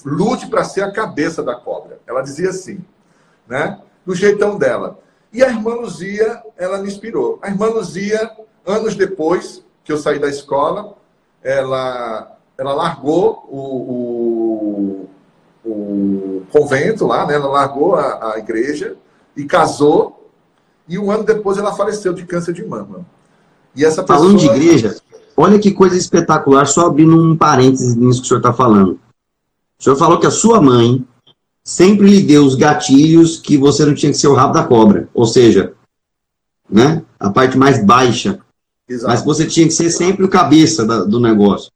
lute para ser a cabeça da cobra. Ela dizia assim, né? Do jeitão dela. E a irmã Luzia, ela me inspirou. A irmã Luzia, anos depois que eu saí da escola, ela, ela largou o, o, o convento lá, né? Ela largou a, a igreja e casou. E um ano depois ela faleceu de câncer de mama. E essa pessoa... Falando de igreja, olha que coisa espetacular, só abrindo um parênteses nisso que o senhor está falando. O senhor falou que a sua mãe sempre lhe deu os gatilhos que você não tinha que ser o rabo da cobra. Ou seja, né? A parte mais baixa. Exato. Mas você tinha que ser sempre o cabeça da, do negócio.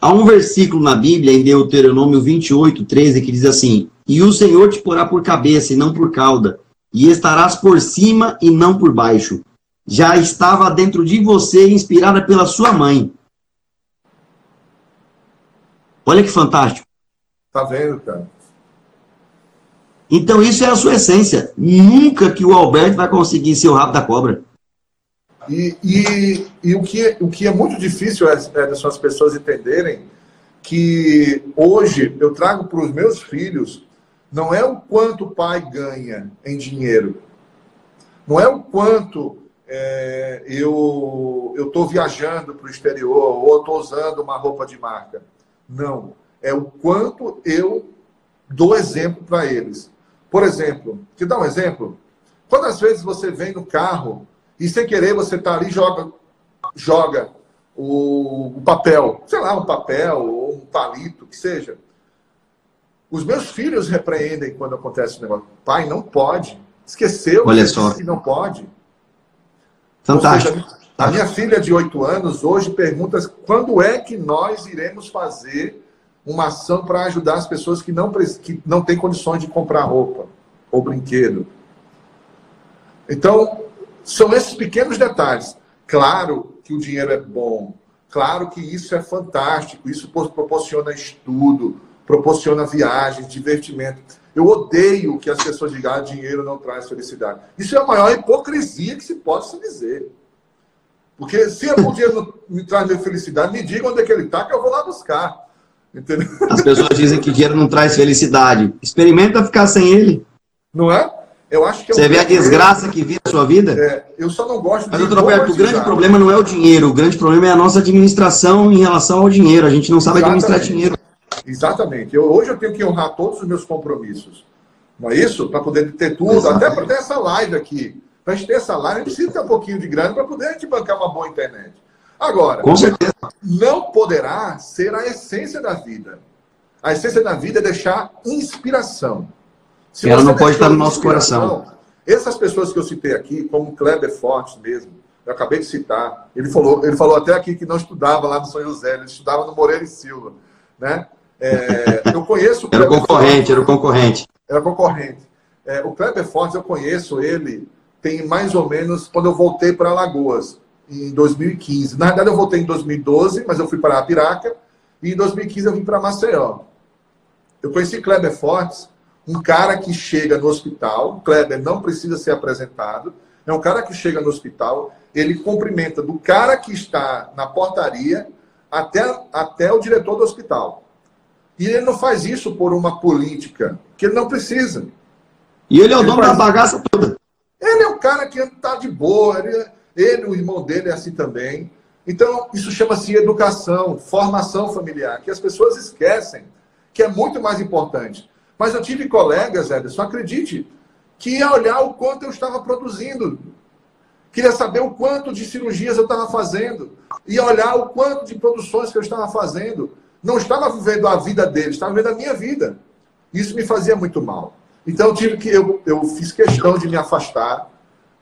Há um versículo na Bíblia, em Deuteronômio 28, 13, que diz assim: E o Senhor te porá por cabeça e não por cauda, e estarás por cima e não por baixo. Já estava dentro de você, inspirada pela sua mãe. Olha que fantástico. Tá vendo, cara? Então isso é a sua essência. Nunca que o Alberto vai conseguir ser o rabo da cobra. E, e, e o, que, o que é muito difícil é, é as pessoas entenderem que hoje eu trago para os meus filhos não é o quanto o pai ganha em dinheiro, não é o quanto é, eu estou viajando para o exterior ou estou usando uma roupa de marca. Não. É o quanto eu dou exemplo para eles. Por exemplo, te dar um exemplo. Quantas vezes você vem no carro e sem querer você está ali joga joga o, o, papel, sei lá, um papel ou um palito, que seja. Os meus filhos repreendem quando acontece o negócio. Pai, não pode. Esqueceu Olha só. que não pode. Fantástico. Seja, a minha filha de 8 anos hoje pergunta quando é que nós iremos fazer uma ação para ajudar as pessoas que não, que não têm condições de comprar roupa ou brinquedo. Então, são esses pequenos detalhes. Claro que o dinheiro é bom, claro que isso é fantástico, isso proporciona estudo, proporciona viagens, divertimento. Eu odeio que as pessoas digam ah, dinheiro não traz felicidade. Isso é a maior hipocrisia que se possa dizer. Porque se o dinheiro não me traz felicidade, me diga onde é que ele está, que eu vou lá buscar. Entendeu? As pessoas dizem que dinheiro não traz felicidade. Experimenta ficar sem ele. Não é? Eu acho que é Você vê a desgraça que vive a sua vida? É, eu só não gosto Mas, de. Mas, doutor Alberto, o grande problema não é o dinheiro, o grande problema é a nossa administração em relação ao dinheiro. A gente não sabe Exatamente. administrar dinheiro. Exatamente. Eu, hoje eu tenho que honrar todos os meus compromissos. Não é isso? Para poder ter tudo, Exatamente. até para ter essa live aqui. Para a gente ter essa live, a gente precisa ter um pouquinho de grana para poder gente bancar uma boa internet. Agora, Com certeza. não poderá ser a essência da vida. A essência da vida é deixar inspiração. Se Ela não pode estar no nosso coração. Essas pessoas que eu citei aqui, como Kleber Fortes mesmo, eu acabei de citar, ele falou, ele falou até aqui que não estudava lá no São José, ele estudava no Moreira e Silva. Né? É, *laughs* eu conheço o Era concorrente, Fortes, era o concorrente. Era concorrente. É, o Kleber Fortes, eu conheço ele, tem mais ou menos quando eu voltei para Alagoas em 2015. Na verdade, eu voltei em 2012, mas eu fui para Piraca. E em 2015 eu vim para Maceió. Eu conheci Kleber Fortes, um cara que chega no hospital. Kleber não precisa ser apresentado. É um cara que chega no hospital, ele cumprimenta do cara que está na portaria até, até o diretor do hospital. E ele não faz isso por uma política, que ele não precisa. E ele é o dono faz... da bagaça toda. Ele é um cara que está de boa, ele, ele, o irmão dele é assim também. Então, isso chama-se educação, formação familiar, que as pessoas esquecem, que é muito mais importante. Mas eu tive colegas, Ederson, acredite, que ia olhar o quanto eu estava produzindo. Queria saber o quanto de cirurgias eu estava fazendo. Ia olhar o quanto de produções que eu estava fazendo. Não estava vivendo a vida deles, estava vivendo a minha vida. Isso me fazia muito mal. Então eu tive que eu, eu fiz questão de me afastar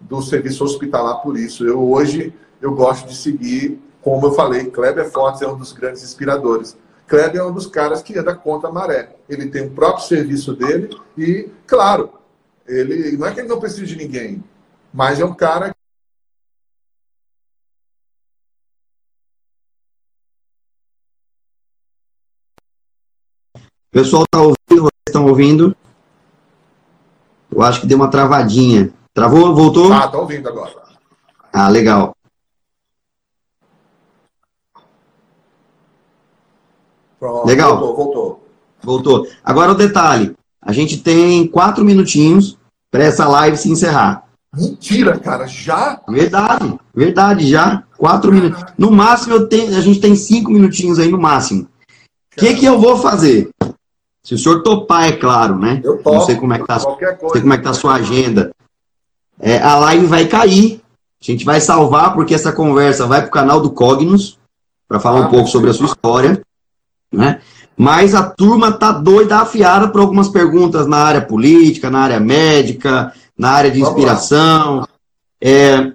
do serviço hospitalar por isso. Eu hoje eu gosto de seguir, como eu falei, Kleber Fortes é um dos grandes inspiradores. Kleber é um dos caras que anda contra a maré. Ele tem o próprio serviço dele e, claro, ele não é que ele não precisa de ninguém, mas é um cara O pessoal está ouvindo, vocês estão ouvindo? Eu acho que deu uma travadinha. Travou? Voltou? Ah, tá ouvindo agora. Ah, legal. Pronto, legal. Voltou, voltou. Voltou. Agora o detalhe. A gente tem quatro minutinhos para essa live se encerrar. Mentira, cara, já? Verdade, verdade, já. Quatro minutos. No máximo, eu tenho, a gente tem cinco minutinhos aí no máximo. O que, que eu vou fazer? Se o senhor topar, é claro, né? Eu topo. Não sei como é que tá, não sei como é que tá a sua agenda é, a live vai cair. A gente vai salvar, porque essa conversa vai para o canal do Cognos, para falar ah, um pouco sobre a sua história. Né? Mas a turma tá doida, afiada por algumas perguntas na área política, na área médica, na área de inspiração. É,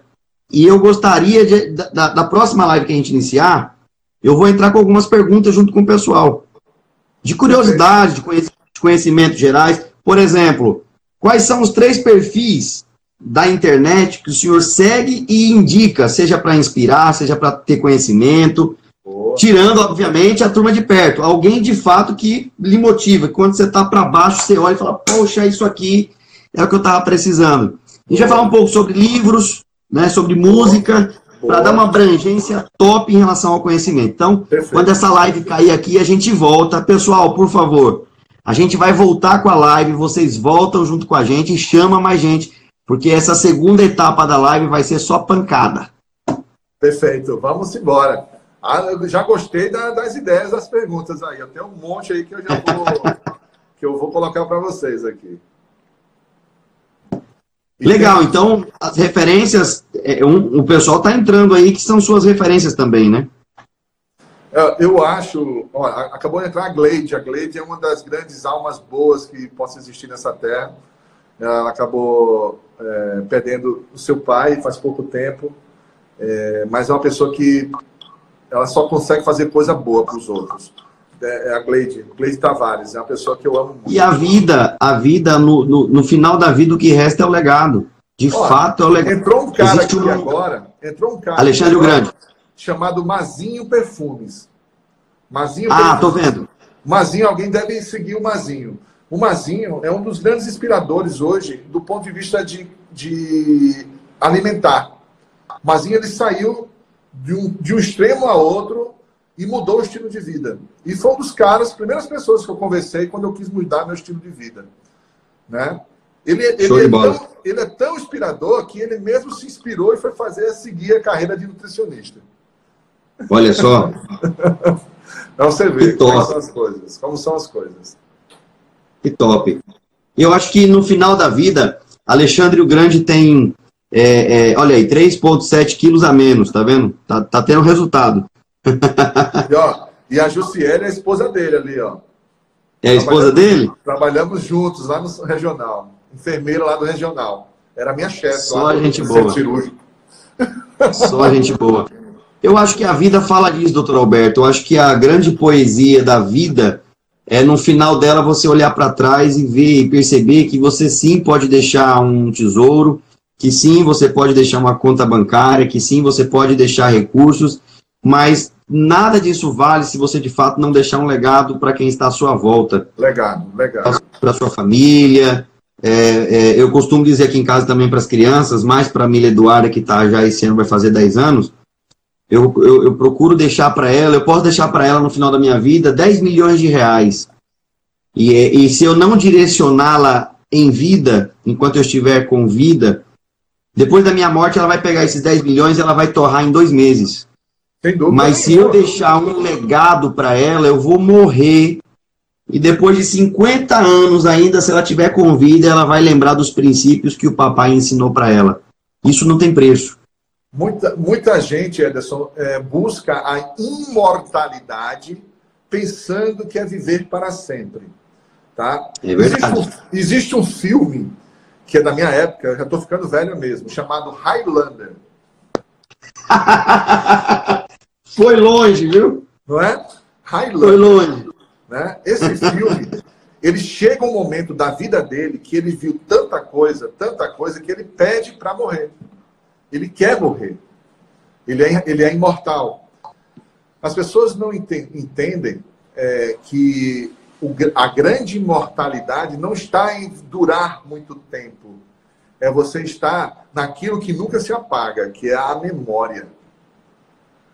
e eu gostaria de, da, da próxima live que a gente iniciar, eu vou entrar com algumas perguntas junto com o pessoal. De curiosidade, de conhecimentos gerais. Por exemplo, quais são os três perfis da internet que o senhor segue e indica, seja para inspirar, seja para ter conhecimento, Boa. tirando, obviamente, a turma de perto. Alguém de fato que lhe motiva. Quando você está para baixo, você olha e fala: Poxa, isso aqui é o que eu estava precisando. A gente vai falar um pouco sobre livros, né, sobre música, para dar uma abrangência top em relação ao conhecimento. Então, Perfeito. quando essa live cair aqui, a gente volta. Pessoal, por favor, a gente vai voltar com a live, vocês voltam junto com a gente e chama mais gente porque essa segunda etapa da live vai ser só pancada. Perfeito, vamos embora. Ah, eu já gostei da, das ideias das perguntas aí. Eu tenho um monte aí que eu já vou, *laughs* que eu vou colocar para vocês aqui. E Legal, tem... então as referências, é, um, o pessoal está entrando aí, que são suas referências também, né? Eu acho, ó, acabou de entrar a Glade. A Glade é uma das grandes almas boas que possa existir nessa terra. Ela acabou é, perdendo o seu pai faz pouco tempo, é, mas é uma pessoa que ela só consegue fazer coisa boa para os outros. É, é a Gleide, Gleide Tavares, é uma pessoa que eu amo muito. E a vida, a vida, no, no, no final da vida, o que resta é o legado. De Olha, fato, é o legado. Entrou um cara Existe aqui um... agora, entrou um cara. Alexandre agora, Grande. Chamado Mazinho Perfumes. Mazinho Ah, Perfumes. tô vendo. Mazinho, alguém deve seguir o Mazinho. O Mazinho é um dos grandes inspiradores hoje do ponto de vista de, de alimentar. O Mazinho ele saiu de um, de um extremo a outro e mudou o estilo de vida. E foi um dos caras, primeiras pessoas que eu conversei quando eu quis mudar meu estilo de vida. Né? Ele, ele, é tão, ele é tão inspirador que ele mesmo se inspirou e foi fazer seguir a carreira de nutricionista. Olha só. *laughs* Então você vê como são as coisas. Como são as coisas. Que top. Eu acho que no final da vida, Alexandre o Grande tem, é, é, olha aí, 3,7 quilos a menos, tá vendo? Tá, tá tendo resultado. *laughs* E, ó, e a Jussiele é a esposa dele ali, ó. É a esposa dele? Trabalhamos juntos lá no regional. Enfermeira lá do regional. Era minha chefe. Só a gente boa. Cirúrgico. *laughs* Só a gente boa. Eu acho que a vida fala disso, doutor Alberto. Eu acho que a grande poesia da vida é no final dela você olhar para trás e ver e perceber que você sim pode deixar um tesouro, que sim você pode deixar uma conta bancária, que sim você pode deixar recursos, mas nada disso vale se você de fato não deixar um legado para quem está à sua volta. Legado, legado. Para sua família. É, é, eu costumo dizer aqui em casa também para as crianças, mais para a Milha Eduarda, que está já esse ano vai fazer 10 anos, eu, eu, eu procuro deixar para ela, eu posso deixar para ela no final da minha vida 10 milhões de reais. E, e se eu não direcioná-la em vida, enquanto eu estiver com vida, depois da minha morte ela vai pegar esses 10 milhões e ela vai torrar em dois meses. Mas se eu deixar um legado para ela, eu vou morrer. E depois de 50 anos ainda, se ela tiver com vida, ela vai lembrar dos princípios que o papai ensinou para ela. Isso não tem preço. Muita, muita gente, Ederson, é, busca a imortalidade pensando que é viver para sempre. Tá? É. Existe um, existe um filme que é da minha época, eu já estou ficando velho mesmo, chamado Highlander. *laughs* Foi longe, viu? Não é? Highlander. Foi longe. Né? Esse filme, ele chega um momento da vida dele que ele viu tanta coisa, tanta coisa, que ele pede para morrer. Ele quer morrer. Ele é, ele é imortal. As pessoas não entendem é, que o, a grande imortalidade não está em durar muito tempo. É você estar naquilo que nunca se apaga, que é a memória.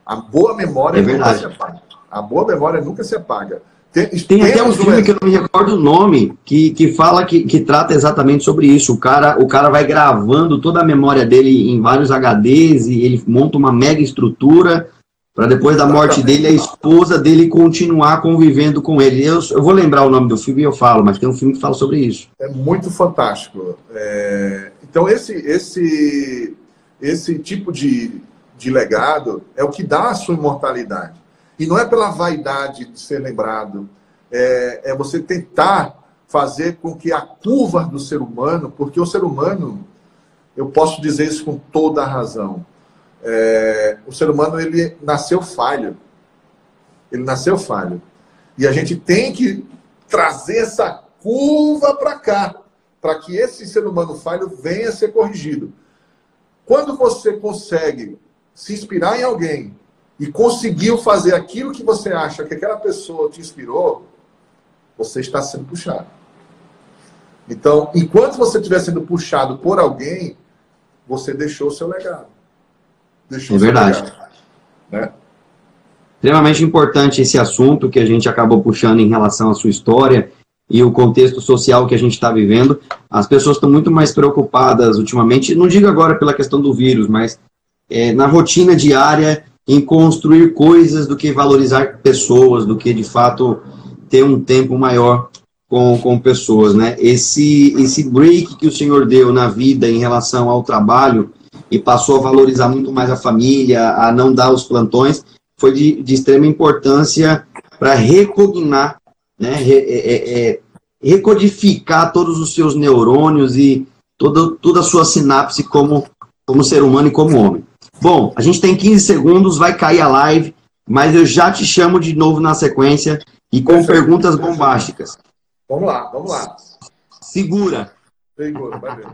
A boa memória é nunca se apaga. A boa memória nunca se apaga. Tem, tem até um filme que eu não me recordo o nome, que, que fala que, que trata exatamente sobre isso. O cara, o cara vai gravando toda a memória dele em vários HDs e ele monta uma mega estrutura para depois da morte dele a esposa dele continuar convivendo com ele. Eu, eu, vou lembrar o nome do filme e eu falo, mas tem um filme que fala sobre isso. É muito fantástico. É... Então esse esse esse tipo de, de legado é o que dá a sua imortalidade. E não é pela vaidade de ser lembrado, é, é você tentar fazer com que a curva do ser humano, porque o ser humano, eu posso dizer isso com toda a razão, é, o ser humano ele nasceu falho. Ele nasceu falho. E a gente tem que trazer essa curva para cá, para que esse ser humano falho venha a ser corrigido. Quando você consegue se inspirar em alguém e conseguiu fazer aquilo que você acha que aquela pessoa te inspirou, você está sendo puxado. Então, enquanto você estiver sendo puxado por alguém, você deixou o seu legado. Deixou é verdade. Legado, né? Extremamente importante esse assunto que a gente acabou puxando em relação à sua história e o contexto social que a gente está vivendo. As pessoas estão muito mais preocupadas ultimamente, não digo agora pela questão do vírus, mas é, na rotina diária em construir coisas do que valorizar pessoas, do que de fato ter um tempo maior com, com pessoas, né? Esse, esse break que o Senhor deu na vida em relação ao trabalho e passou a valorizar muito mais a família, a não dar os plantões, foi de, de extrema importância para recognar, né? Re, é, é, é, recodificar todos os seus neurônios e toda, toda a sua sinapse como, como ser humano e como homem. Bom, a gente tem 15 segundos, vai cair a live, mas eu já te chamo de novo na sequência e com Perfeito. perguntas bombásticas. Vamos lá, vamos lá. Segura. Segura, vai ver.